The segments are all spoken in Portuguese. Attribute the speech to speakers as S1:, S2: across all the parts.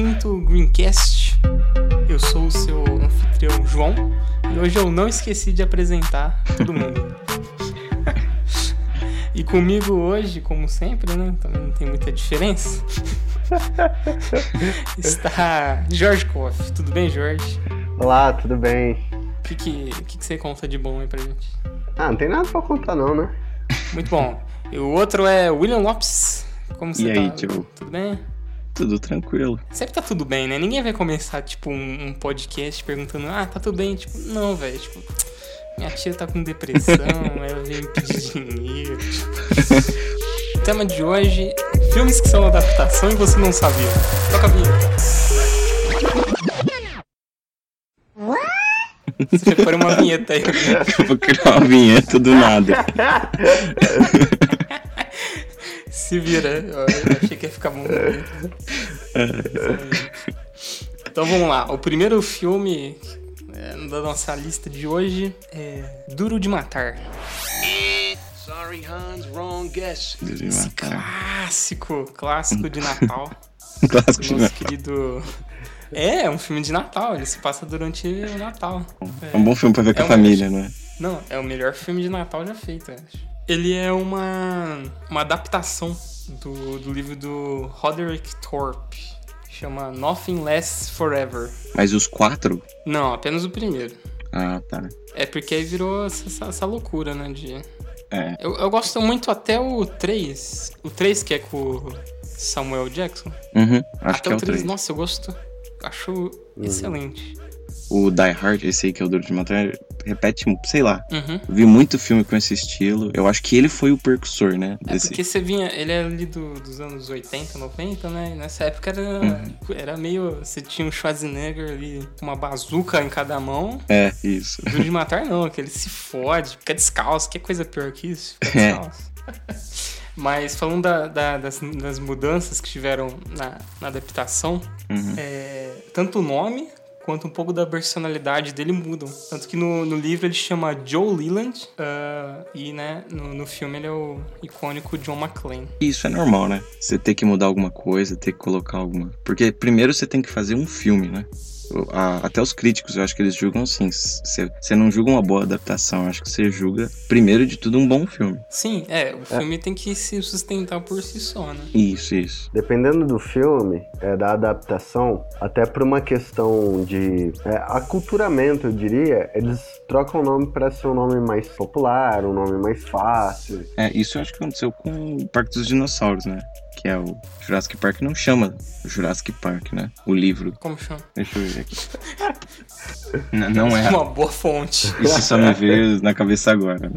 S1: Quinto Greencast. Eu sou o seu anfitrião João e hoje eu não esqueci de apresentar todo mundo. e comigo hoje, como sempre, né? Também não tem muita diferença. Está Jorge Koff. Tudo bem, Jorge?
S2: Olá, tudo bem?
S1: O que, que, que, que você conta de bom aí pra gente?
S2: Ah, não tem nada pra contar não, né?
S1: Muito bom. E o outro é William Lopes. Como você
S3: E
S1: tá?
S3: aí, tio?
S1: Tudo bem?
S3: Tudo tranquilo.
S1: Sempre tá tudo bem, né? Ninguém vai começar, tipo, um, um podcast perguntando, ah, tá tudo bem? Tipo, não, velho, tipo, minha tia tá com depressão, ela veio me pedir dinheiro. Tipo. O tema de hoje, filmes que são adaptação e você não sabia. Toca a vinheta. Você pôr uma vinheta aí.
S3: Eu vou criar uma vinheta do nada.
S1: Se vira. Eu achei que ia ficar bom. Então vamos lá. O primeiro filme é, da nossa lista de hoje é Duro de Matar.
S4: Sorry, Hans, wrong guess.
S3: Duro de
S1: Esse
S3: matar.
S1: clássico, clássico de Natal.
S3: Clássico de Natal.
S1: querido. É, é um filme de Natal. Ele se passa durante o Natal.
S3: É um bom filme pra ver com
S1: É
S3: a
S1: uma-
S3: família, não é?
S1: Não, é o melhor filme de Natal já feito, eu acho. Ele é uma, uma adaptação do, do livro do Roderick Thorpe. Chama Nothing Lasts Forever.
S3: Mas os quatro?
S1: Não, apenas o primeiro.
S3: Ah, tá.
S1: É porque aí virou essa, essa- essa loucura, né? De...
S3: É.
S1: Eu, eu gosto muito até o 3. O 3 que é com o Samuel Jackson.
S3: Uhum, acho
S1: até
S3: que é
S1: o
S3: o
S1: 3,
S3: 3.
S1: nossa, eu gosto. Acho excelente.
S3: O Die Hard, esse aí que é o Duro de Matar, repete, sei lá.
S1: Uhum.
S3: Vi muito filme com esse estilo. Eu acho que ele foi o precursor, né?
S1: É
S3: Desse...
S1: porque você vinha, ele é ali do- dos anos 80, 90, né? E nessa época era,
S3: Uhum.
S1: era meio. Você tinha um Schwarzenegger ali, com uma bazuca em cada mão.
S3: É, isso.
S1: O Duro de matar não, que ele se fode, fica descalço, que coisa pior que isso, fica
S3: É.
S1: descalço. Mas falando da- da- das, das mudanças que tiveram na, na adaptação,
S3: Uhum.
S1: é, tanto o nome quanto um pouco da personalidade dele mudam. Tanto que no, no livro ele chama Joe Leland ah, e né, no, no filme ele é o icônico John McClane.
S3: Isso é normal, né? Você ter que mudar alguma coisa, ter que colocar alguma. Porque primeiro você tem que fazer um filme, né? A- Até os críticos, eu acho que eles julgam assim. Você não julga uma boa adaptação, eu acho que você julga, primeiro de tudo, um bom filme.
S1: Sim, é, o filme tem que se sustentar por si só, né?
S3: Isso, isso.
S2: Dependendo do filme, é, da adaptação, até por uma questão de é, aculturamento, eu diria, eles trocam o nome para ser um nome mais popular, um nome mais fácil.
S3: É, isso eu acho que aconteceu com o Parque dos Dinossauros, né? Que é o Jurassic Park, não chama Jurassic Park, né? O livro.
S1: Como chama?
S3: Deixa eu ver aqui. N- não é.
S1: Uma boa fonte.
S3: Isso só me veio na cabeça agora.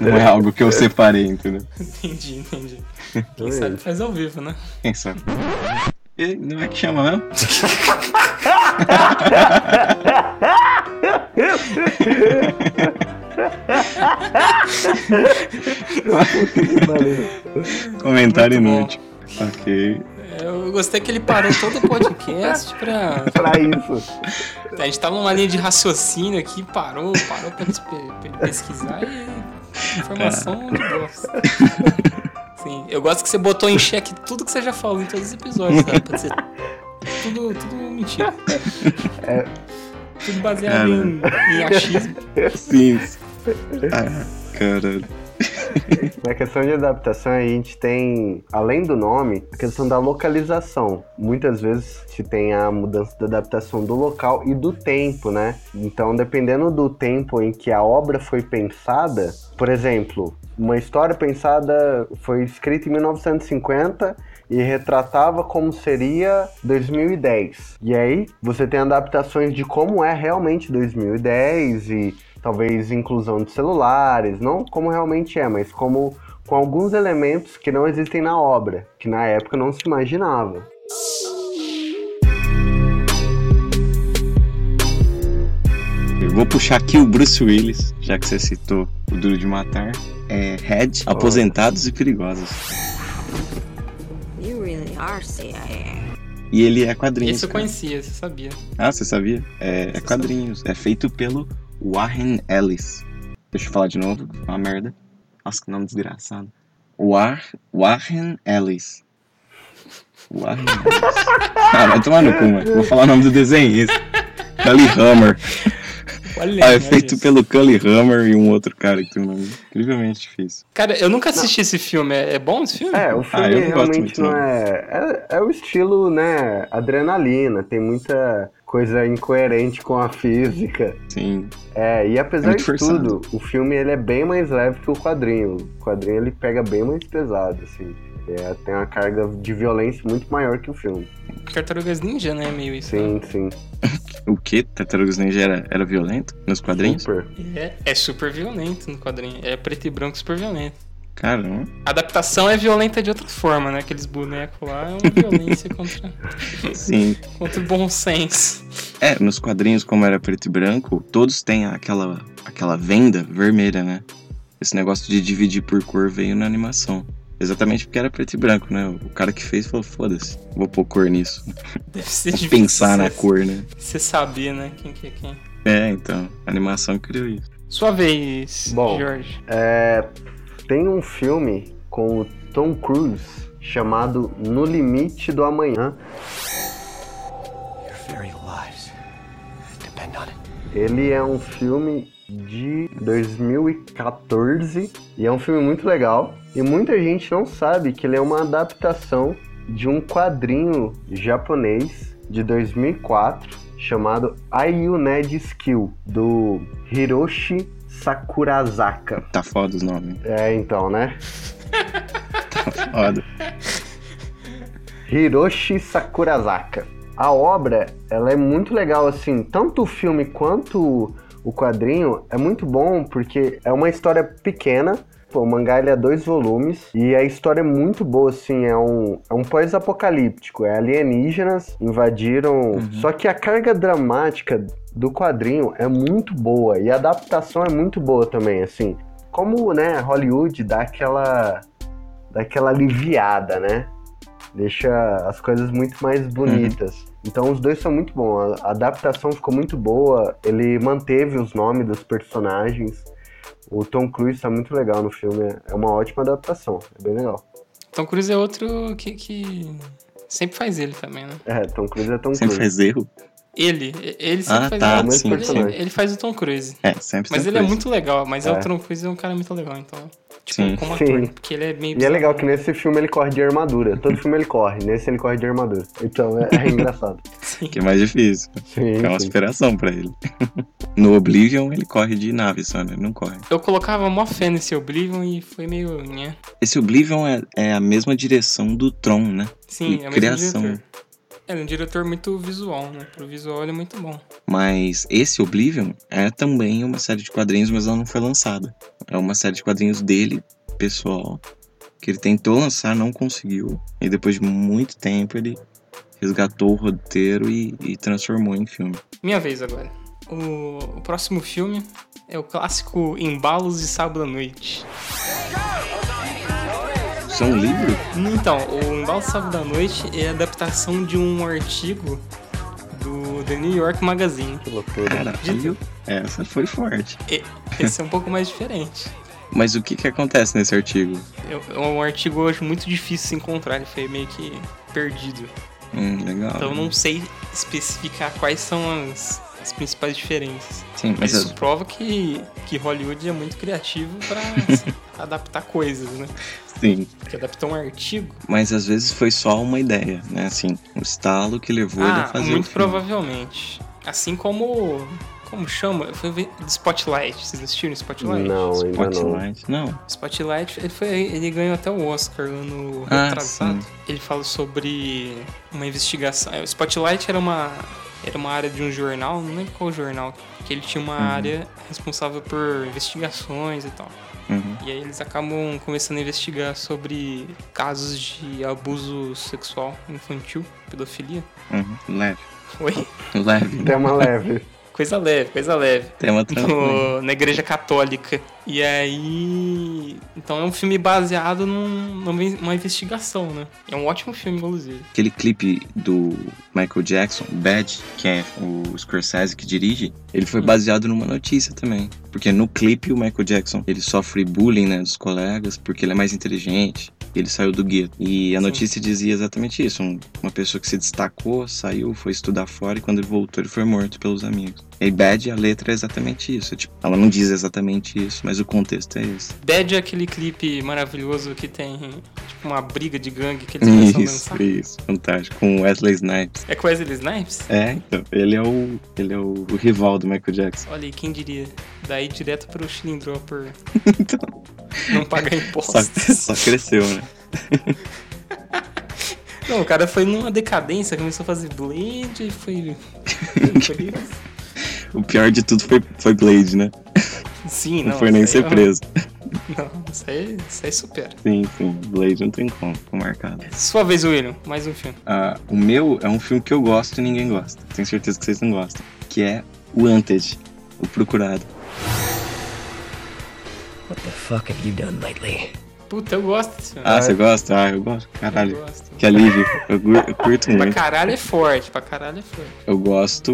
S3: Não é algo que eu separei, entendeu?
S1: entendi, entendi. Quem
S2: É
S1: sabe faz ao vivo, né?
S3: Quem sabe? E não é que chama mesmo? Comentário
S1: Muito bom.
S3: inútil. Ok.
S1: Eu gostei que ele parou todo o podcast pra.
S2: pra isso.
S1: A gente tava numa linha de raciocínio aqui, parou, parou pra, ele- pesquisar e. Informação de bosta. Sim, eu gosto que você botou em xeque tudo que você já falou em todos os episódios, sabe? Pra ser tudo, tudo mentira. Tudo baseado em, em achismo.
S3: Sim. Caralho.
S2: Na questão de adaptação, a gente tem, além do nome, a questão da localização. Muitas vezes se tem a mudança da adaptação do local e do tempo, né? Então, dependendo do tempo em que a obra foi pensada, por exemplo, uma história pensada foi escrita em 1950 e retratava como seria 2010. E aí, você tem adaptações de como é realmente 2010 e talvez inclusão de celulares, não como realmente é, mas como com alguns elementos que não existem na obra, que na época não se imaginava.
S3: Eu vou puxar aqui o Bruce Willis, já que você citou o Duro de Matar. É Red, Aposentados e Perigosos.
S5: You really are CIA.
S3: E ele é quadrinhos.
S1: Esse eu conhecia, você sabia.
S3: Ah, você sabia? É, é quadrinhos. É feito pelo Warren Ellis. Deixa eu falar de novo, é uma merda. Nossa, que nome desgraçado. War, Warren Ellis. Uai. Ah, vai tomar no cu, mano. Vou falar o nome do desenhista. Cully Hammer.
S1: Olha,
S3: Ah, é feito
S1: isso.
S3: pelo Cully Hammer e um outro cara que tem um nome incrivelmente difícil.
S1: Cara, eu nunca assisti esse filme. É, é bom esse filme?
S2: É, o
S3: Ah,
S2: filme
S3: não gosto
S2: realmente não
S3: não.
S2: é, é. É o estilo, né? Adrenalina. Tem muita coisa incoerente com a física.
S3: Sim.
S2: É, e apesar
S3: muito
S2: de
S3: forçado.
S2: tudo, o filme ele é bem mais leve que o quadrinho. O quadrinho ele pega bem mais pesado, assim. É, tem uma carga de violência muito maior que o filme.
S1: Tartarugas Ninja, né? Meio isso.
S2: Sim, sim.
S3: O que? Tartarugas Ninja era, era violento nos quadrinhos?
S2: Super.
S1: É, é super violento no quadrinho. É preto e branco super violento.
S3: Caramba.
S1: A adaptação é violenta de outra forma, né? Aqueles bonecos lá é uma violência contra,
S3: Sim.
S1: contra o bom senso.
S3: É, nos quadrinhos, como era preto e branco, todos têm aquela, aquela venda vermelha, né? Esse negócio de dividir por cor veio na animação. Exatamente porque era preto e branco, né? O cara que fez falou, foda-se, vou pôr cor nisso.
S1: Deve ser difícil
S3: pensar na cor, né?
S1: Você saber, né? Quem que é quem.
S3: É, então, a animação criou isso.
S1: Sua vez,
S2: Bom.
S1: Jorge.
S2: É, tem um filme com o Tom Cruise chamado No Limite do Amanhã. Ele é um filme de 2014 e é um filme muito legal. E muita gente não sabe que ele é uma adaptação de um quadrinho japonês de 2004 chamado Ayuned Skill do Hiroshi Sakurazaka.
S3: Tá foda os nomes.
S2: É, então, né?
S3: Tá foda.
S2: Hiroshi Sakurazaka. A obra, ela é muito legal, assim, tanto o filme quanto o quadrinho é muito bom porque é uma história pequena. Pô, o mangá ele é dois volumes e a história é muito boa, assim, é um, é um pós-apocalíptico, é alienígenas invadiram. Só que a carga dramática do quadrinho é muito boa e a adaptação é muito boa também, assim. Como, né, Hollywood dá aquela dá aquela aliviada, né? Deixa as coisas muito mais bonitas. Então os dois são muito bons. A adaptação ficou muito boa. Ele manteve os nomes dos personagens. O Tom Cruise tá muito legal no filme. É uma ótima adaptação. É bem legal.
S1: Tom Cruise é outro que, que sempre faz ele também, né?
S2: É, Tom Cruise é Tom
S3: Sempre
S2: Cruise.
S3: faz erro?
S1: Ele, ele sempre
S3: Ah,
S1: faz
S3: tá,
S1: ele,
S2: sim,
S1: ele,
S2: sim.
S1: ele faz o Tom Cruise.
S3: É, sempre
S1: Mas ele é
S3: coisa.
S1: muito legal, mas é.
S2: É.
S1: o Tom Cruise é um cara muito legal, então. Tipo,
S3: Sim.
S1: como
S2: Sim.
S1: ator, porque ele é meio
S2: E é legal que nesse filme ele corre de armadura. Todo filme ele corre. Nesse ele corre de armadura. Então é, é engraçado.
S1: Sim.
S3: Que é mais difícil.
S2: Sim,
S3: É uma
S2: sim.
S3: inspiração pra ele. No Oblivion, ele corre de nave só, né? Ele não corre.
S1: Eu colocava mó fé nesse Oblivion e foi meio. Né?
S3: Esse Oblivion é, é a mesma direção do Tron, né?
S1: Sim,
S3: E
S1: é o mesmo
S3: criação.
S1: diretor. É, ele é um diretor muito visual, né? Pro visual ele é muito bom.
S3: Mas esse Oblivion é também uma série de quadrinhos, mas ela não foi lançada. É uma série de quadrinhos dele, pessoal, que ele tentou lançar, não conseguiu. E depois de muito tempo ele resgatou o roteiro e, e transformou em filme.
S1: Minha vez agora. O, o próximo filme é o clássico Embalos de Sábado à Noite.
S3: Isso é um livro?
S1: Então, o Embalo Sábado à Noite é a adaptação de um artigo do The New York Magazine.
S2: Que loucura.
S3: Caralho, essa foi forte.
S1: E- Esse é um pouco mais diferente.
S3: Mas o que que acontece nesse artigo?
S1: É é um artigo hoje muito difícil de se encontrar, ele foi meio que perdido.
S3: Hum, legal.
S1: Então eu não sei especificar quais são as, as principais diferenças.
S3: Sim,
S1: Mas
S3: mas
S1: isso prova que, que Hollywood é muito criativo pra assim, adaptar coisas, né?
S3: sim.
S1: Que adaptar um artigo.
S3: Mas às vezes foi só uma ideia, né? Assim, um estalo que levou ele a
S1: Ah,
S3: fazer
S1: muito
S3: o filme.
S1: provavelmente. Assim como. Como chama? Foi ver Spotlight. Vocês assistiram Spotlight?
S2: Não, ainda não.
S3: Spotlight. Não.
S1: Spotlight, ele, foi, ele ganhou até o Oscar ano
S3: Ah,
S1: retrasado.
S3: sim.
S1: Ele fala sobre uma investigação. é, O Spotlight era uma, era uma área de um jornal, não lembro qual jornal, que ele tinha uma
S3: Uhum.
S1: área responsável por investigações e tal.
S3: Uhum.
S1: E aí eles acabam começando a investigar sobre casos de abuso sexual infantil, pedofilia.
S3: Uhum. Leve.
S1: Oi?
S3: Leve.
S2: Tema leve.
S1: Coisa leve, coisa leve.
S3: Tema
S1: no- na igreja católica. E aí. Então é um filme baseado num- numa numa investigação, né? É um ótimo filme, inclusive.
S3: Aquele clipe do Michael Jackson, Bad, que é o Scorsese que dirige, ele foi baseado numa notícia também. Porque no clipe o Michael Jackson, ele sofre bullying, né, dos colegas, porque ele é mais inteligente. Ele saiu do gueto. E a notícia dizia exatamente isso. um- uma pessoa que se destacou, saiu, foi estudar fora e quando ele voltou ele foi morto pelos amigos. E Bad, a letra é exatamente isso. Tipo, ela não diz exatamente isso, mas o contexto é esse.
S1: Bad é aquele clipe maravilhoso que tem tipo uma briga de gangue que eles começam a
S3: Isso,
S1: dançar.
S3: isso. Fantástico. Com Wesley Snipes.
S1: É com Wesley Snipes?
S3: É, então. Ele é o, ele é o, o rival do Michael Jackson.
S1: Olha aí, quem diria? Daí direto pro Chilindropper
S3: Então,
S1: não pagar
S3: só,
S1: impostos.
S3: só cresceu, né?
S1: Não, o cara foi numa decadência, começou a fazer blend e foi. foi-
S3: O pior de tudo foi, foi Blade, né?
S1: Sim,
S3: Não,
S1: não.
S3: foi nem ser
S1: é-
S3: preso.
S1: Não, isso aí, isso aí supera.
S3: Sim, sim. Blade não tem como, ficou marcado.
S1: Sua vez, William, mais um filme.
S3: Ah, o meu é um filme que eu gosto e ninguém gosta. Tenho certeza que vocês não gostam. Que é o Wanted, o Procurado.
S4: Fuck have you done lately?
S1: Puta, eu gosto desse filme.
S3: Ah, você gosta? Ah, eu gosto.
S1: eu
S3: Caralho.
S1: gosto.
S3: Que alívio. Eu, eu curto
S1: Pra
S3: muito.
S1: caralho é forte, pra caralho é forte.
S3: Eu gosto.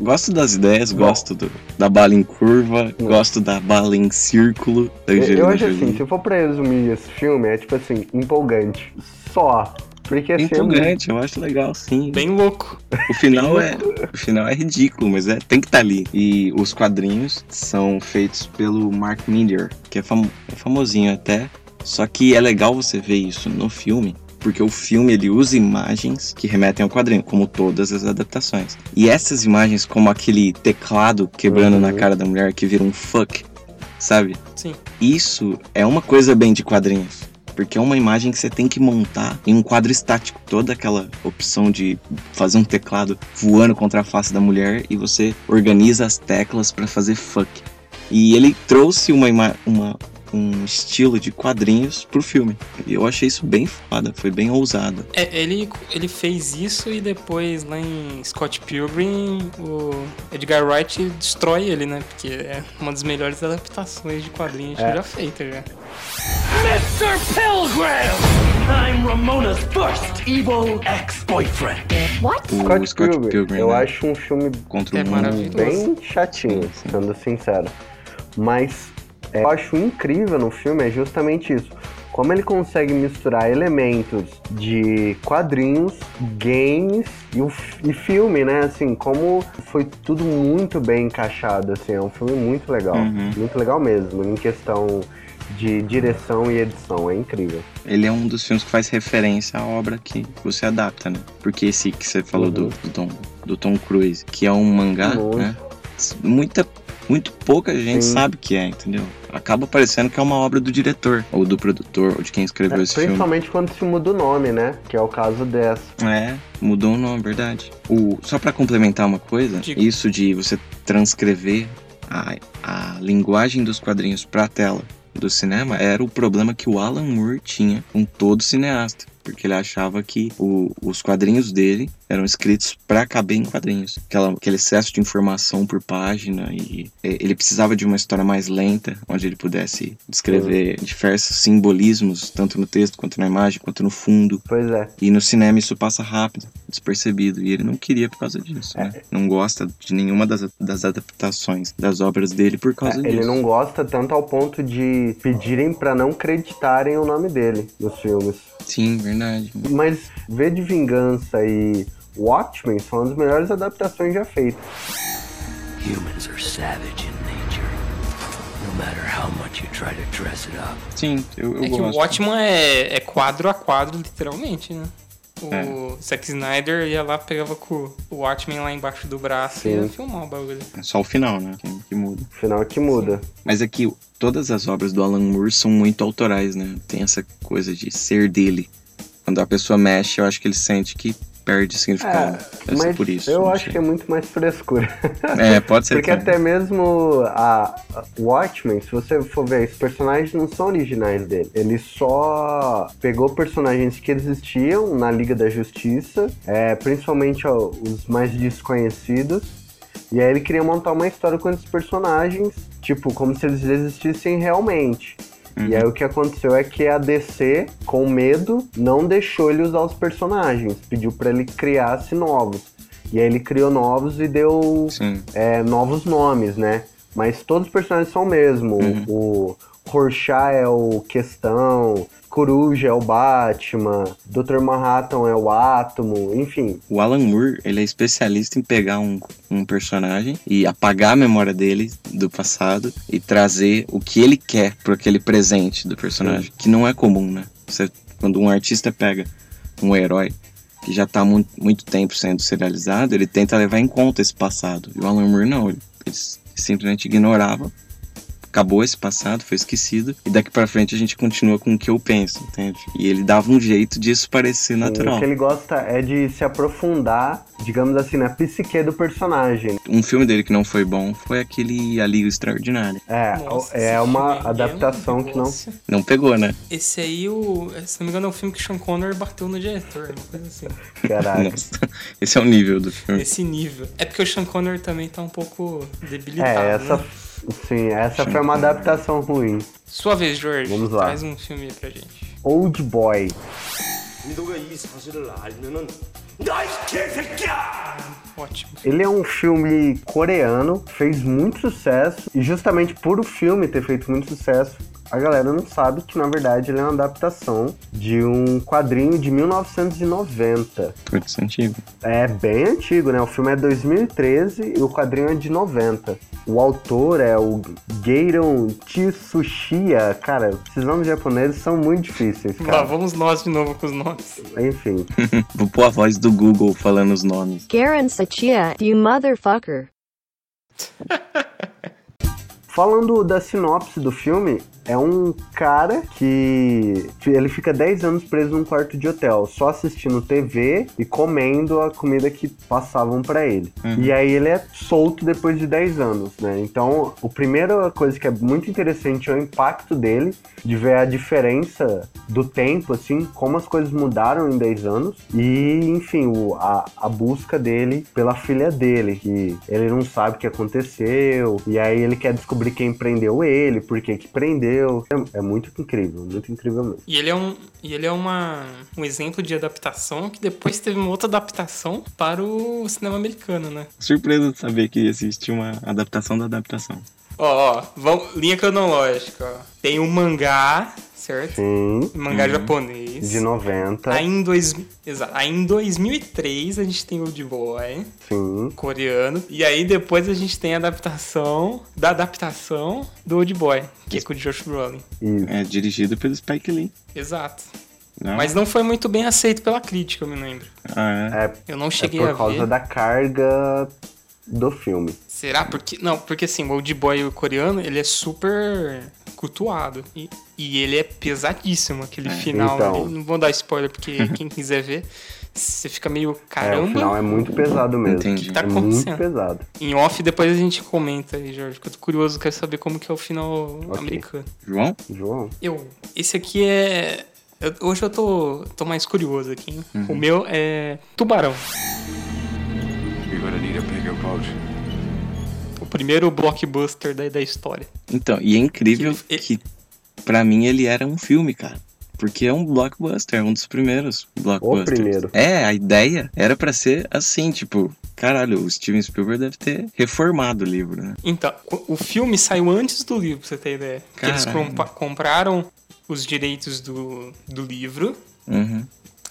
S3: Gosto das ideias, gosto do- da bala em curva, gosto da bala em círculo da
S2: Eu, eu acho assim, se for pra resumir esse filme, é tipo assim, empolgante. Só. Porque assim, é muito-
S3: Empolgante, eu acho legal, sim.
S1: Bem louco.
S3: O final é, o final é ridículo, mas é, tem que estar ali. E os quadrinhos são feitos pelo Mark Miller, que é, famo- é famosinho até. Só que é legal você ver isso no filme, porque o filme ele usa imagens que remetem ao quadrinho, como todas as adaptações. E essas imagens, como aquele teclado quebrando
S2: Uhum.
S3: na cara da mulher que vira um fuck, sabe?
S1: Sim.
S3: Isso é uma coisa bem de quadrinhos. Porque é uma imagem que você tem que montar em um quadro estático. Toda aquela opção de fazer um teclado voando contra a face da mulher e você organiza as teclas pra fazer fuck. E ele trouxe uma, uma- um estilo de quadrinhos pro filme. E eu achei isso bem foda, foi bem ousado.
S1: É, ele, ele fez isso e depois lá em Scott Pilgrim, o Edgar Wright destrói ele, né? Porque é uma das melhores adaptações de quadrinhos
S2: É.
S1: já feita já.
S6: Mr. Pilgrim! I'm Ramona's first evil ex-boyfriend.
S5: What?
S3: O
S2: Scott,
S3: Scott
S2: Pilgrim,
S3: Pilgrim,
S2: eu
S3: né?
S2: acho um filme
S3: Contra o
S1: É
S3: mundo.
S2: bem chatinho,
S3: Sim, sim.
S2: sendo sincero. Mas é, eu acho incrível no filme é justamente isso. Como ele consegue misturar elementos de quadrinhos, games e, o e filme, né? Assim, como foi tudo muito bem encaixado, assim, é um filme muito legal.
S3: Uhum.
S2: Muito legal mesmo, em questão de direção e edição, é incrível.
S3: Ele é um dos filmes que faz referência à obra que você adapta, né? Porque esse que você falou do,
S2: Uhum.
S3: do Tom, do Tom Cruise, que é um mangá,
S2: Muito.
S3: né? Muita, muito pouca gente
S2: Sim.
S3: sabe que é, entendeu? Acaba parecendo que é uma obra do diretor, ou do produtor, ou de quem escreveu
S2: É,
S3: esse filme.
S2: principalmente quando se muda o nome, né? Que é o caso dessa.
S3: É, mudou o nome, verdade. O, só pra complementar uma coisa,
S1: Diga.
S3: isso de você transcrever a, a linguagem dos quadrinhos pra tela do cinema era o problema que o Alan Moore tinha com todo cineasta. Porque ele achava que o- os quadrinhos dele eram escritos pra caber em quadrinhos. Aquela, aquele excesso de informação por página e ele precisava de uma história mais lenta, onde ele pudesse descrever diversos simbolismos, tanto no texto quanto na imagem, quanto no fundo.
S2: Pois é.
S3: E no cinema isso passa rápido, despercebido. E ele não queria por causa disso,
S2: É.
S3: né? Não gosta de nenhuma das, das adaptações das obras dele por causa
S2: É,
S3: disso.
S2: ele não gosta tanto ao ponto de pedirem pra não creditarem o nome dele nos filmes.
S3: Sim, verdade.
S2: Mas V de Vingança e Watchmen são as melhores adaptações já feitas.
S4: Humans are savage in nature. No matter how much you try to dress it up.
S3: Sim, eu, eu
S1: É que o
S3: gosto.
S1: Watchman é, é quadro a quadro, literalmente, né? O
S3: É.
S1: Zack Snyder ia lá, pegava com o Watchmen lá embaixo do braço e ia
S2: Sim.
S1: filmar o bagulho.
S3: É só o final, né? Que, que muda.
S2: O final é que muda.
S3: Mas é que todas as obras do Alan Moore são muito autorais, né? Tem essa coisa de ser dele. Quando a pessoa mexe, eu acho que ele sente que perde significado. Ser
S2: mas
S3: por isso.
S2: eu acho
S3: sei.
S2: que é muito mais frescura.
S3: É, pode ser.
S2: Porque
S3: também.
S2: até mesmo a Watchmen, se você for ver, os personagens não são originais dele. Ele só pegou personagens que existiam na Liga da Justiça, é, principalmente ó, os mais desconhecidos. E aí ele queria montar uma história com esses personagens, tipo, como se eles existissem realmente. E aí o que aconteceu é que a DC, com medo, não deixou ele usar os personagens, pediu pra ele criasse novos. E aí ele criou novos e deu é, novos nomes, né? Mas todos os personagens são o mesmo.
S3: Uhum.
S2: O Rorschach é o Questão, Coruja é o Batman, Dr. Manhattan é o Átomo, enfim.
S3: O Alan Moore, ele é especialista em pegar um, um personagem e apagar a memória dele do passado e trazer o que ele quer para aquele presente do personagem, que não é comum, né? Você, quando um artista pega um herói que já tá muito, muito tempo sendo serializado, ele tenta levar em conta esse passado. E o Alan Moore não, ele, ele simplesmente ignorava acabou esse passado, foi esquecido, e daqui para frente a gente continua com o que eu penso, entende? E ele dava um jeito disso parecer natural.
S2: O que ele gosta é de se aprofundar, digamos assim, na psique do personagem.
S3: Um filme dele que não foi bom foi aquele A Liga Extraordinária.
S2: É,
S1: Nossa,
S2: é uma
S1: filme é
S2: adaptação
S1: um
S2: que não.
S3: Não pegou, né?
S1: Esse aí, o, se não me engano, é o filme que o Sean Connery bateu no diretor, uma coisa assim.
S2: Caraca.
S3: Nossa, esse é o nível do filme.
S1: Esse nível. É porque o Sean Connery também tá um pouco debilitado,
S2: É, essa.
S1: né?
S2: Sim, essa foi uma adaptação ruim.
S1: Sua vez, Jorge.
S2: Vamos lá.
S1: Mais um filme pra gente.
S2: Old Boy.
S1: Ótimo.
S2: Ele é um filme coreano, fez muito sucesso, e justamente por o filme ter feito muito sucesso, a galera não sabe que na verdade ele é uma adaptação de um quadrinho de 1990.
S3: Putz, antigo.
S2: É bem antigo, né? O filme é 2013 e o quadrinho é de 90. O autor é o Geiron Tsuchiya. Cara, esses nomes japoneses são muito difíceis,
S1: Lá,
S2: cara.
S1: vamos nós de novo com os nomes.
S2: Enfim.
S3: Vou pôr a voz do Google falando os nomes.
S7: Garen Sachia, you motherfucker.
S2: Falando da sinopse do filme, é um cara que ele fica 10 anos preso num quarto de hotel, só assistindo TV e comendo a comida que passavam pra ele. E aí ele é solto depois de 10 anos, né? Então, a primeira coisa que é muito interessante é o impacto dele, de ver a diferença do tempo, assim, como as coisas mudaram em 10 anos e, enfim, o- a, a busca dele pela filha dele, que ele não sabe o que aconteceu, e aí ele quer descobrir quem prendeu ele, por que que prendeu. É, é muito incrível, muito incrível mesmo.
S1: E ele é um, e ele é uma, um exemplo de adaptação que depois teve uma outra adaptação para o cinema americano, né?
S3: Surpresa de saber que existe uma adaptação da adaptação.
S1: Ó, ó, vamos, linha cronológica, ó. Tem o mangá, certo?
S2: Sim,
S1: mangá japonês.
S2: de 90,
S1: Aí em, dois, exato, aí em 2003 a gente tem o Old Boy,
S2: sim.
S1: coreano. E aí depois a gente tem a adaptação da adaptação do Old Boy, que é com o Josh Brolin.
S2: Isso.
S3: É dirigido pelo Spike Lee.
S1: Exato.
S3: Não?
S1: Mas não foi muito bem aceito pela crítica, eu me lembro.
S3: Ah, é.
S2: É,
S1: Eu não
S2: é
S1: cheguei
S2: por
S1: a
S2: causa
S1: ver.
S2: da carga do filme.
S1: Será? Porque. Não, porque assim, o Old Boy coreano, ele é super cultuado. E, e ele é pesadíssimo, aquele final
S2: Então.
S1: ali. Não vou dar spoiler, porque quem quiser ver, você fica meio
S2: É, o
S1: caramba.
S2: final é muito pesado mesmo.
S3: Entendi.
S1: Tá
S2: é muito
S1: acontecendo?
S2: pesado.
S1: Em off, depois a gente comenta aí, Jorge, que eu tô curioso, quero saber como que é o final
S2: Ok.
S1: americano.
S3: João?
S2: João.
S1: Eu, esse aqui é. eu- hoje eu tô, tô mais curioso aqui, hein? O meu é Tubarão.
S8: You're gonna need a bigger boat.
S1: O primeiro blockbuster da, da história.
S3: Então, e é incrível
S1: Que-
S3: que, pra mim, ele era um filme, cara. Porque é um blockbuster, um dos primeiros blockbusters.
S2: primeiro.
S3: É, a ideia era pra ser assim, tipo, caralho, o Steven Spielberg deve ter reformado o livro, né?
S1: Então, o- o filme saiu antes do livro, pra você ter ideia. Que eles compa- compraram os direitos do, do livro,
S3: Uhum.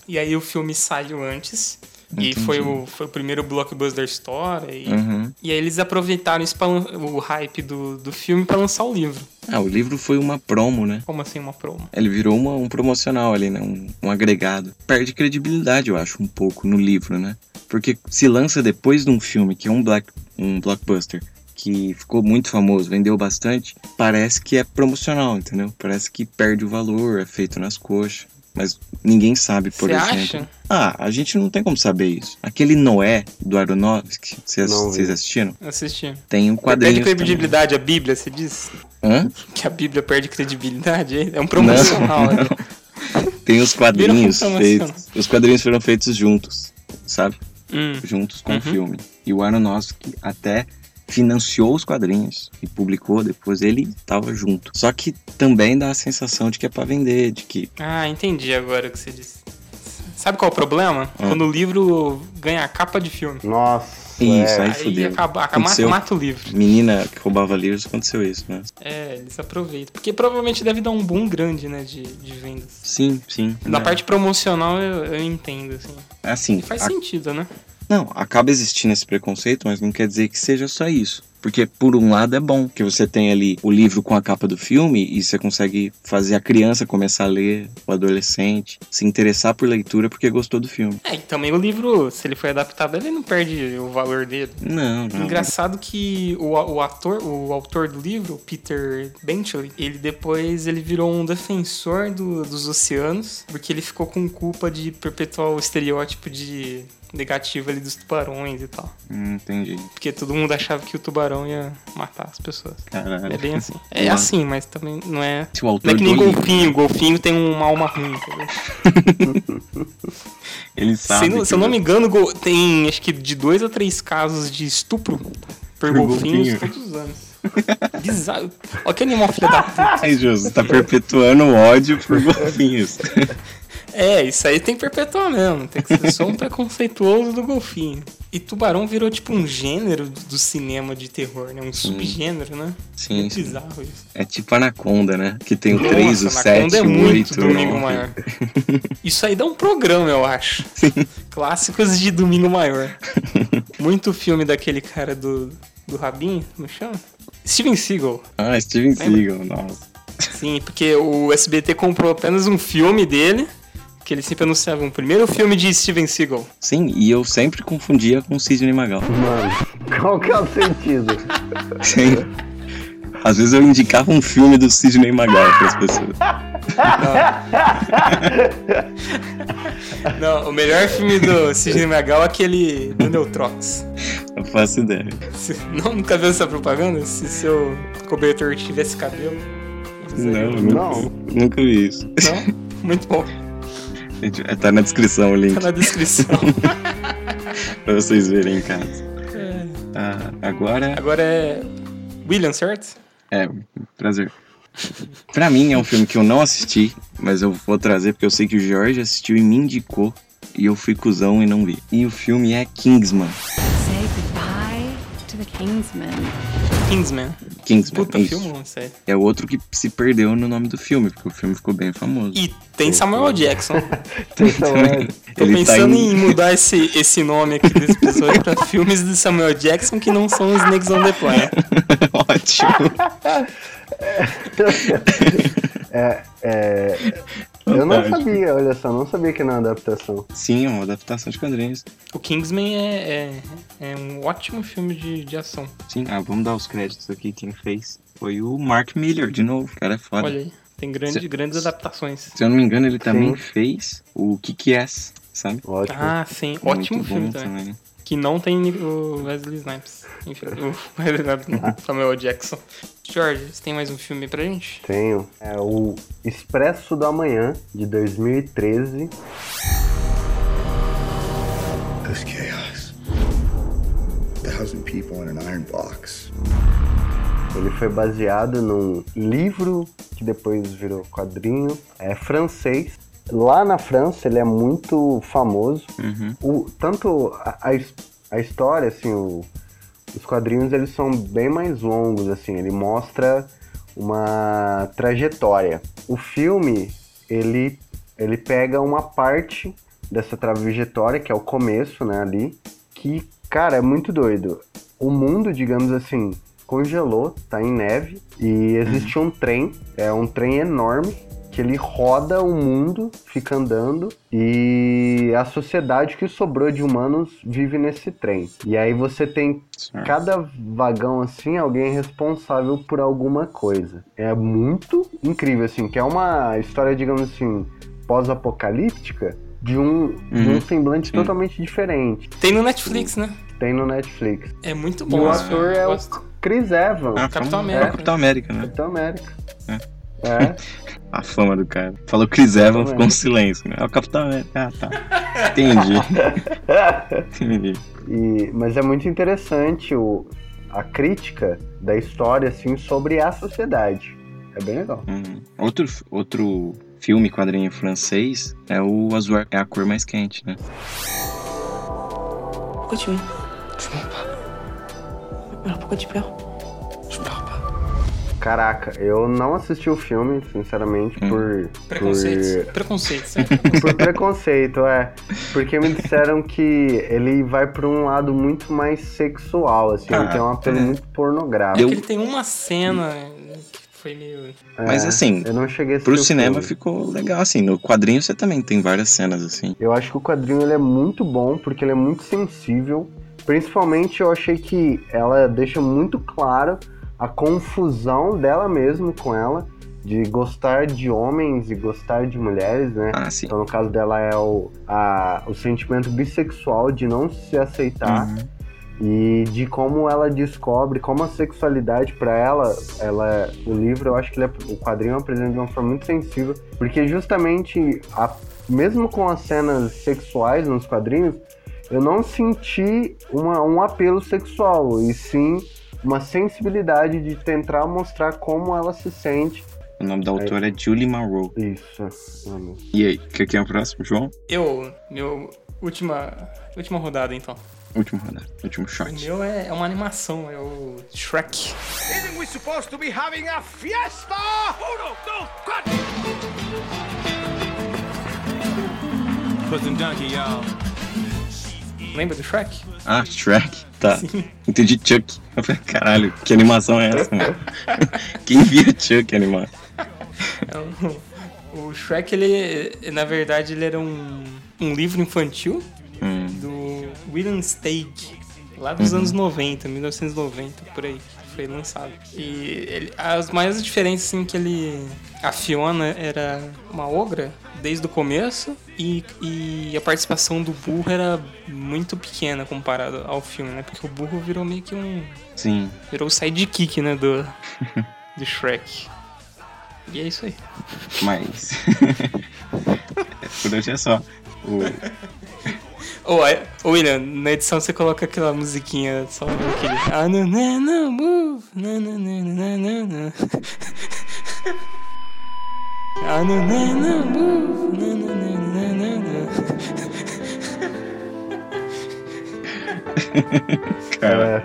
S1: e aí o filme saiu antes. E
S3: Entendi.
S1: foi o, foi o primeiro blockbuster da história. E,
S3: Uhum.
S1: e aí eles aproveitaram isso pra, o hype do, do filme pra lançar o livro.
S3: Ah, o livro foi uma promo, né?
S1: Como assim uma promo?
S3: Ele virou uma- um promocional ali, né? Um, um agregado. Perde credibilidade, eu acho, um pouco no livro, né? Porque se lança depois de um filme que é um, black, um blockbuster que ficou muito famoso, vendeu bastante, parece que é promocional, entendeu? Parece que perde o valor, é feito nas coxas. Mas ninguém sabe, por
S1: Você
S3: exemplo.
S1: acha?
S3: Ah, a gente não tem como saber isso. Aquele Noé do Aronofsky, vocês
S2: Não
S3: assistiram?
S1: Assisti.
S3: Tem um
S1: Perde
S3: quadrinho.
S1: credibilidade a Bíblia, você diz?
S3: Hã?
S1: Que a Bíblia perde credibilidade? É um promocional.
S3: Não,
S1: né?
S3: Tem os quadrinhos
S1: um
S3: feitos. Os quadrinhos foram feitos juntos, sabe?
S1: Hum.
S3: Juntos com
S1: Uhum.
S3: o filme. E o Aronofsky até financiou os quadrinhos e publicou depois. Ele estava junto. Só que também dá a sensação de que é pra vender, de que.
S1: Ah, entendi agora o que você disse. Sabe qual é o problema?
S3: Hum.
S1: Quando o livro ganha a capa de filme.
S2: Nossa.
S3: Isso,
S2: é.
S3: aí
S1: Aí
S3: fudeu.
S1: acaba, acaba,
S3: Aconteceu.
S1: mata o livro.
S3: Menina que roubava livros, aconteceu isso, né?
S1: É, eles aproveitam. Porque provavelmente deve dar um boom grande, né, de, de vendas.
S3: Sim, sim.
S1: Na
S3: né?
S1: parte promocional eu, eu entendo, assim.
S3: Assim,
S1: E faz
S3: a-
S1: sentido, né?
S3: Não, acaba existindo esse preconceito, mas não quer dizer que seja só isso. Porque, por um lado, é bom que você tem ali o livro com a capa do filme e você consegue fazer a criança começar a ler, o adolescente, se interessar por leitura porque gostou do filme.
S1: É, e também o livro, se ele foi adaptado, ele não perde o valor dele.
S3: Não, não.
S1: Engraçado que o, o ator, o autor do livro, Peter Benchley, ele depois ele virou um defensor do- dos oceanos, porque ele ficou com culpa de perpetuar o estereótipo de negativo ali dos tubarões e tal.
S3: Hum, entendi.
S1: Porque todo mundo achava que o tubarão ia matar as pessoas.
S3: Caralho.
S1: É bem assim. É assim, mas também não é.
S3: Se o autor
S1: Não é que nem
S3: do livro,
S1: golfinho. Golfinho tem uma alma ruim, entendeu?
S3: ele
S1: Se,
S3: sabe. que
S1: se eu não me engano, tem acho que de dois a três casos de estupro por,
S3: Por
S1: golfinhos
S3: golfinho.
S1: todos os anos. Bizarro. Olha que animal filha da puta.
S3: Ai, você tá perpetuando o ódio por golfinhos.
S1: É, isso aí tem que perpetuar mesmo. Tem que ser só um preconceituoso do golfinho. E tubarão virou tipo um gênero do cinema de terror, né? Um subgênero, né?
S3: Sim,
S1: é
S3: sim.
S1: bizarro isso.
S3: É tipo Anaconda, né? Que tem o 3, o
S1: Nossa,
S3: 7,
S1: Anaconda é muito
S3: 8,
S1: Domingo
S3: o 9.
S1: Maior. Isso aí dá um programa, eu acho. Clássicos de Domingo Maior. Muito filme daquele cara do, do Rabinho, como chama? Steven Seagal.
S3: Ah, Steven Seagal, nossa.
S1: Sim, porque o SBT comprou apenas um filme dele, que ele sempre anunciava um primeiro filme de Steven Seagal.
S3: Sim, e eu sempre confundia com Sidney Magal.
S2: Mano, qual que é o sentido?
S3: Sim. Às vezes eu indicava um filme do Sidney Magal para as pessoas.
S1: Não, o melhor filme do Sidney Magal é aquele do Neutrox.
S3: Eu faço ideia.
S1: Se- Não, nunca viu essa propaganda? Se seu cobertor tivesse cabelo.
S3: Não,
S2: Não.
S3: nunca, nunca vi isso.
S1: Não? Muito bom.
S3: Gente, Tá na descrição o link
S1: Tá na descrição.
S3: pra vocês verem em casa.
S1: É.
S3: Ah, agora
S1: Agora é. William, certo?
S3: é prazer. Pra mim é um filme que eu não assisti, mas eu vou trazer porque eu sei que o Jorge assistiu e me indicou e eu fui cuzão e não vi. E o filme é Kingsman.
S5: Say goodbye to the Kingsman.
S1: Kingsman.
S3: Kingsman,
S1: Puta
S3: isso.
S1: filme, sério.
S3: É o outro que se perdeu no nome do filme, porque o filme ficou bem famoso.
S1: E tem Samuel Jackson.
S2: Então, é,
S1: Tô
S3: Ele tá
S1: pensando
S3: em-
S1: em mudar esse, esse nome aqui desse episódio pra filmes de Samuel Jackson que não são os Snakes on the Plane.
S3: Ótimo.
S2: é, é, eu não sabia, olha só, não sabia que era uma adaptação.
S3: Sim, é uma adaptação de quadrinhos.
S1: O Kingsman é, é, é um ótimo filme de, de ação.
S3: Sim, ah, vamos dar os créditos aqui. Quem fez foi o Mark Miller, de novo. O cara é foda.
S1: Olha aí. Tem grande,
S3: Se-
S1: grandes adaptações.
S3: Se eu não me engano, ele também
S2: Sim.
S3: fez o Kick-Ass, sabe?
S2: Ótimo.
S1: Ah, sim.
S3: Muito
S1: Ótimo
S3: bom
S1: filme também. Que não tem o Wesley Snipes. Enfim, o Wesley Snipes não. Samuel Jackson. Jorge, você tem mais um filme pra gente?
S2: Tenho. É o Expresso do Amanhã, de 2013.
S9: This chaos. Thousand people in an iron box.
S2: Ele foi baseado num livro que depois virou quadrinho. É francês. Lá na França ele é muito famoso.
S3: Uhum.
S2: O, tanto a, a, a história, assim, o- os quadrinhos eles são bem mais longos, assim. Ele mostra uma trajetória. O filme ele ele pega uma parte dessa trajetória que é o começo, né, ali, que cara é muito doido. O mundo, digamos assim, congelou, tá em neve e existe um trem, é um trem enorme que ele roda o mundo, fica andando e a sociedade que sobrou de humanos vive nesse trem. E aí você tem cada vagão assim, alguém responsável por alguma coisa. É muito incrível assim, que é uma história, digamos assim, pós-apocalíptica de um, de um
S3: Uhum.
S2: semblante
S3: Sim.
S2: totalmente diferente.
S1: Tem no Netflix, né?
S2: Tem no Netflix.
S1: É muito
S2: E
S1: bom.
S2: o
S1: esse filme,
S2: ator é o. Chris Evans.
S3: Ah,
S1: Capitão
S3: fama-
S1: América.
S3: É, Capitão América, né?
S2: Capitão América.
S3: É.
S2: É.
S3: A fama do cara. Falou Chris Evans, ficou um silêncio, né? É o Capitão América. Ah, tá. Entendi. Entendi.
S2: E, mas é muito interessante o, a crítica da história assim sobre a sociedade. É bem legal.
S3: Uhum. Outro, outro filme, quadrinho francês, é o azul é a cor mais quente, né?
S10: Pourquoi tu Je mens pas. Alors pourquoi tu pleures Je pleure.
S2: Caraca, eu não assisti o filme, sinceramente, por.
S1: Preconceito.
S2: Por...
S1: Preconceito, certo?
S2: por preconceito, é. Porque me disseram que ele vai pra um lado muito mais sexual, assim. ele
S3: Ah,
S2: tem um apelo
S3: é.
S2: muito pornográfico.
S1: que ele tem uma cena que foi meio.
S2: É,
S3: Mas assim,
S2: eu não cheguei a assistir
S3: Pro
S2: o
S3: cinema
S2: filme.
S3: ficou legal, assim. No quadrinho você também tem várias cenas, assim.
S2: Eu acho que o quadrinho ele é muito bom porque ele é muito sensível. Principalmente eu achei que ela deixa muito claro a confusão dela mesmo com ela de gostar de homens e gostar de mulheres, né?
S3: Ah.
S2: Então no caso dela é o, a, o sentimento bissexual de não se aceitar
S3: Uhum.
S2: e de como ela descobre como a sexualidade pra ela, ela o livro eu acho que é- o quadrinho apresenta de uma forma muito sensível, porque justamente a- mesmo com as cenas sexuais nos quadrinhos, eu não senti uma- um apelo sexual, e sim uma sensibilidade de tentar mostrar como ela se sente.
S3: O nome da autora é Julie Monroe.
S2: Isso. mano.
S3: E aí, quer que é o próximo, João?
S1: Eu, meu última, última rodada então.
S3: Último rodada, último
S1: O
S3: shot.
S1: meu é, é uma animação, é o Shrek.
S6: Isn't we supposed to be having a fiesta? Uno, dos, quatro!
S11: Put some donkey, y'all.
S1: Lembra do Shrek?
S3: Ah, Shrek. Tá. Entendi Chuck. Eu falei, caralho, que animação é essa, mano? Quem via Chuck animar?
S1: É o, o Shrek, ele, na verdade, ele era um, um livro infantil
S3: Hum,
S1: do William Steig, lá dos
S3: Uhum.
S1: anos 90, 1990, por aí, que foi lançado. E ele, as maiores diferenças, assim, que ele... A Fiona era uma ogra desde o começo e, e a participação do burro era muito pequena comparado ao filme, né? Porque o burro virou meio que um...
S3: sim.
S1: Virou o sidekick, né, do, do Shrek. E é isso aí.
S3: Mas. Por hoje é só. O...
S1: Ô, ô, William, na edição você coloca aquela musiquinha só aquele. Ah, não, não, não, move. Não, não, não, não, não, não.
S3: Cara,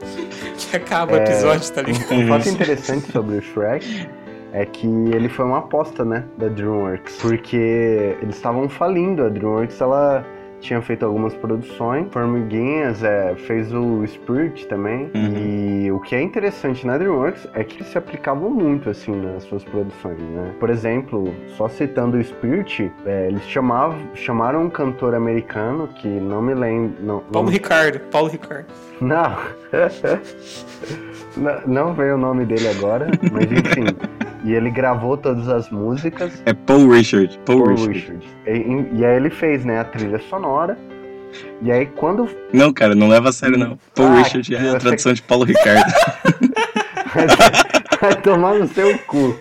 S2: É,
S1: Que acaba o episódio, tá ligado?
S2: Um fato interessante sobre o Shrek é que ele foi uma aposta, né, da DreamWorks, porque eles estavam falindo. A DreamWorks ela tinha feito algumas produções, Formiguinhas é, fez o Spirit também. E o que é interessante na DreamWorks é que eles se aplicavam muito assim nas suas produções, né? Por exemplo, só citando o Spirit, é, eles chamavam, chamaram um cantor americano que não me lembro, não,
S1: Paulo
S2: não
S1: Ricardo, Paulo Ricardo.
S2: não. não. Não veio o nome dele agora, mas enfim. E ele gravou todas as músicas.
S3: é Paul Richard. Paul,
S2: Paul
S3: Richard.
S2: Richard. E, e aí ele fez, né, a trilha sonora. E aí quando.
S3: Não, cara, não leva a sério, não. Paul
S2: Ah,
S3: Richard é a
S2: você-
S3: tradução de Paulo Ricardo.
S2: Vai tomar no seu cu.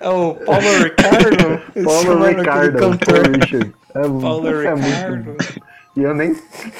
S1: É o Paulo Ricardo?
S2: Paulo Ricardo. Paul Richard. É,
S1: Paulo
S2: isso é
S1: Ricardo.
S2: muito. E eu nem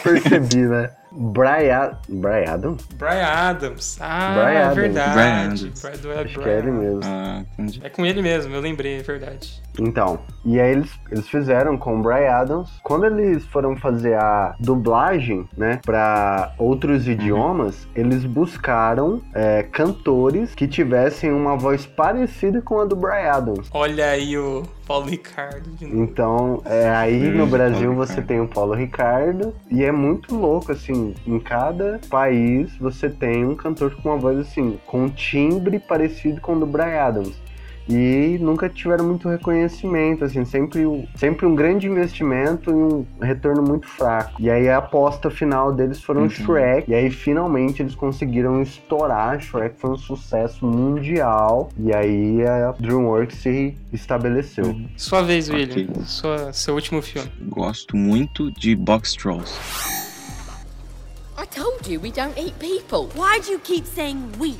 S2: percebi, né? Brian, Brian Adams?
S1: Brian Adams. Ah,
S2: Brian
S1: é
S2: Adams.
S1: verdade.
S3: Brian Adams.
S1: Brian- do- é
S2: Acho que
S1: Brian
S2: é ele mesmo.
S3: ah, entendi.
S1: É com ele mesmo, eu lembrei, é verdade.
S2: Então, e aí eles, eles fizeram com o Brian Adams. Quando eles foram fazer a dublagem, né, pra outros idiomas, eles buscaram é, cantores que tivessem uma voz parecida com a do Brian Adams.
S1: Olha aí o Paulo Ricardo de novo.
S2: Então, é, aí no Brasil você
S3: Ricardo.
S2: tem o Paulo Ricardo e é muito louco, assim, em cada país você tem um cantor com uma voz assim, com um timbre parecido com o do Brian Adams. E nunca tiveram muito reconhecimento, assim, sempre, sempre um grande investimento e um retorno muito fraco. E aí a aposta final deles foram
S3: Uhum.
S2: Shrek, e aí finalmente eles conseguiram estourar. Shrek foi um sucesso mundial, e aí a DreamWorks se estabeleceu.
S1: Sua vez. William. Sua, seu último filme.
S3: Gosto muito de Box Trolls.
S12: I told you we don't eat people. Why do you keep saying we?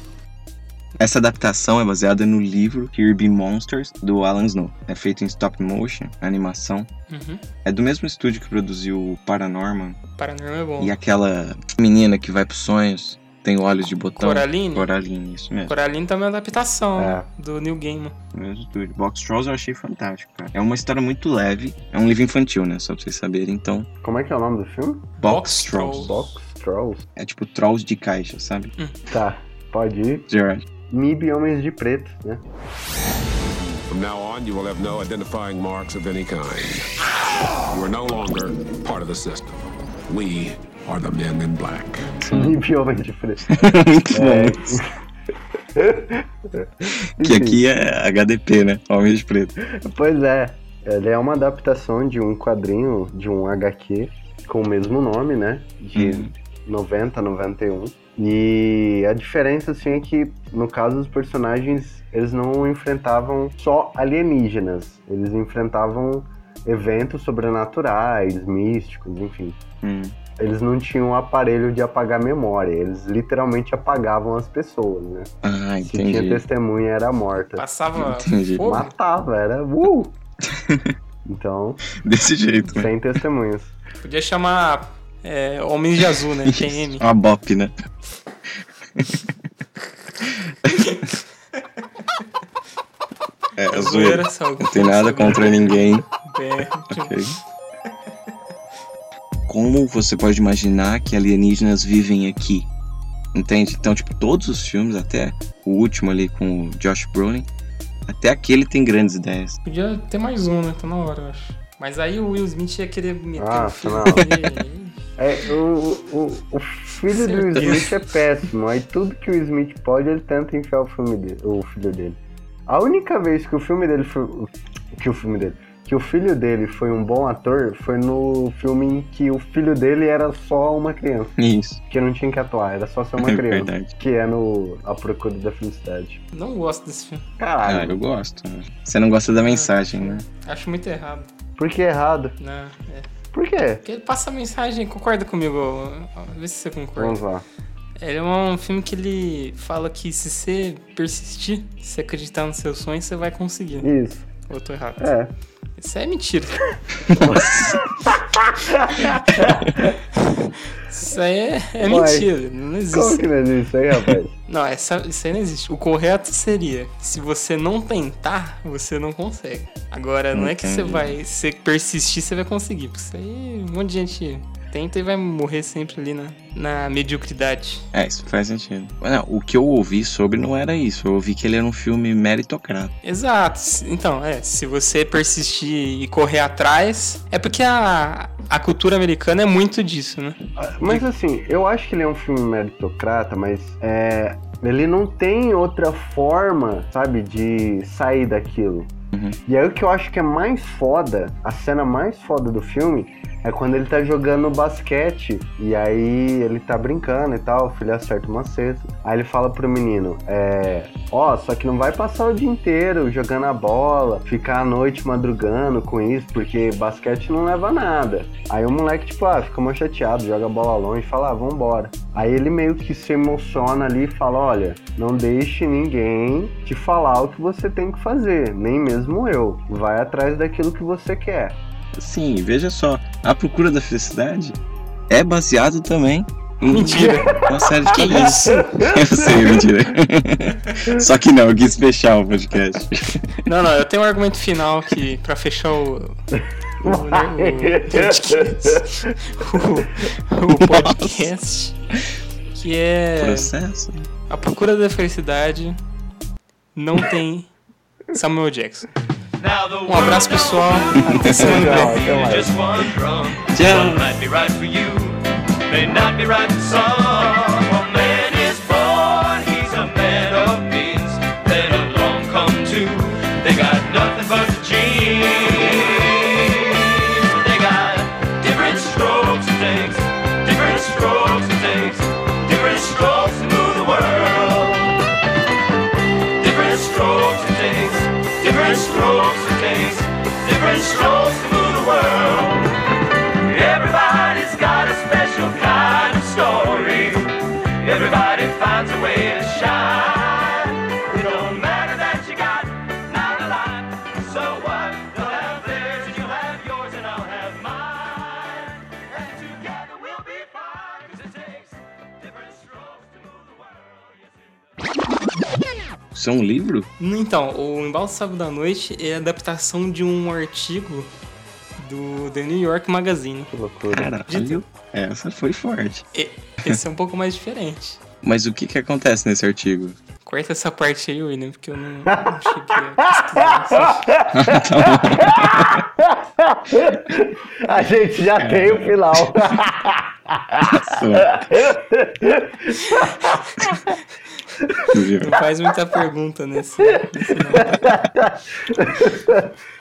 S3: Essa adaptação é baseada no livro Kirby Monsters, do Alan Snow. É feito em stop motion, animação.
S1: Uhum.
S3: É do mesmo estúdio que produziu o Paranorman
S1: Paranormal é bom.
S3: e aquela menina que vai pros sonhos. tem olhos de botão.
S1: Coraline?
S3: Coraline, isso mesmo.
S1: Coraline também é uma adaptação
S2: É.
S1: do New Game.
S3: Mesmo estúdio. Box Trolls eu achei fantástico, cara. É uma história muito leve. É um livro infantil, né? Só pra vocês saberem. Então,
S2: Como é que é o nome do filme?
S3: Box,
S1: Box
S3: Trolls.
S2: Box Trolls.
S3: É tipo Trolls de caixa, sabe?
S2: Tá, pode ir.
S3: Gerard.
S2: MIB Homens de Preto, né?
S8: From now on, you will have no identifying marks of any kind. You are no longer part of the system. We are the men in black.
S2: MIB Homens de Preto.
S3: muito
S2: É.
S3: bom. Que aqui é HDP, né? Homem de Preto.
S2: Pois é, ele é uma adaptação de um quadrinho, de um HQ com o mesmo nome, né? De
S3: Uhum.
S2: 90, 91. E a diferença, assim, é que no caso dos personagens, eles não enfrentavam só alienígenas, eles enfrentavam eventos sobrenaturais, místicos, enfim.
S3: Hum.
S2: Eles não tinham o aparelho de apagar memória, eles literalmente apagavam as pessoas, né?
S3: Ah,
S2: Se tinha
S3: entendi.
S2: testemunha, era morta.
S1: Passava
S3: Entendi.
S1: fogo.
S2: Matava, era. Uh! Então,
S3: Desse jeito, né?
S2: sem testemunhas.
S1: Podia chamar é, Homens de Azul, né? TM.
S3: Uma bop, né? é, é zoeira. Não tem nada contra ninguém.
S1: É,
S3: Ok. Como você pode imaginar que alienígenas vivem aqui? Entende? Então, tipo, todos os filmes, até o último ali com o Josh Brolin, até aquele tem grandes ideias.
S1: Podia ter mais um, né? Tá na hora, eu acho. Mas aí o Will Smith ia querer meter
S2: Ah,
S1: o filme.
S2: É, o, o, o filho do Will
S1: Certeza.
S2: Smith é péssimo. Aí tudo que o Smith pode, ele tenta enfiar o filme dele, o filho dele. A única vez que o filme dele foi. Que o filme dele. Que o filho dele foi um bom ator foi no filme em que o filho dele era só uma criança.
S3: Isso.
S2: Que não tinha que atuar, era só ser uma
S3: É
S2: criança.
S3: verdade.
S2: Que é no A Procura da Felicidade.
S1: Não gosto desse filme.
S3: Ah,
S2: Caralho,
S3: eu gosto. né? Você não gosta da mensagem, né?
S1: Acho muito errado.
S2: por que errado?
S1: Não, é.
S2: Por quê?
S1: Porque ele passa a mensagem, concorda comigo? Vê se você concorda.
S2: Vamos lá.
S1: Ele é um filme que ele fala que se você persistir, se acreditar nos seus sonhos, você vai conseguir.
S2: Isso.
S1: Ou eu tô errado?
S2: É.
S1: Isso é mentira. Isso aí é, é mentira. Não
S2: Como
S1: existe.
S2: que não é isso aí, rapaz?
S1: Não, essa, isso aí não existe. O correto seria: se você não tentar, você não consegue. Agora, não é que você vai. Se persistir, você vai conseguir. Porque isso aí, um monte de gente tenta e vai morrer sempre ali na, na mediocridade.
S3: É, isso faz sentido. Não, o que eu ouvi sobre não era isso. Eu ouvi que ele era um filme meritocrata.
S1: Exato. Então, é, se você persistir e correr atrás, é porque a, a cultura americana é muito disso, né?
S2: Mas assim, eu acho que ele é um filme meritocrata, mas é, ele não tem outra forma, sabe, de sair daquilo.
S3: Uhum.
S2: E aí o que eu acho que é mais foda, a cena mais foda do filme, é quando ele tá jogando basquete e aí ele tá brincando e tal, o filho acerta uma cesta. Aí ele fala pro menino, é, ó, só que não vai passar o dia inteiro jogando a bola, ficar a noite madrugando com isso, porque basquete não leva a nada. Aí o moleque, tipo, ah, fica mais chateado, joga a bola longe e fala, ah, vambora. Aí ele meio que se emociona ali e fala, olha, não deixe ninguém te falar o que você tem que fazer, nem mesmo eu. Vai atrás daquilo que você quer.
S3: Sim, veja só. A Procura da Felicidade é baseado também em
S1: Mentira.
S3: uma série de quadrinhos.
S1: isso?
S3: Eu sei, mentira. Só que não, eu quis fechar o podcast.
S1: Não, não, eu tenho um argumento final que pra fechar o. O, o podcast. O, o podcast. Que é.
S3: Processo.
S1: A procura da felicidade não tem Samuel Jackson. Um abraço pessoal. Até semana que vem.
S3: Tchau. Isso é um livro?
S1: Então, o Embalo Sábado da Noite é a adaptação de um artigo do The New York Magazine.
S2: Que loucura.
S3: Caralho, essa foi forte.
S1: E- Esse é um pouco mais diferente.
S3: Mas o que que acontece nesse artigo?
S1: Corta essa parte aí, William, porque eu não, não cheguei a.
S2: A gente já tem o final.
S1: Não faz muita pergunta nesse, nesse.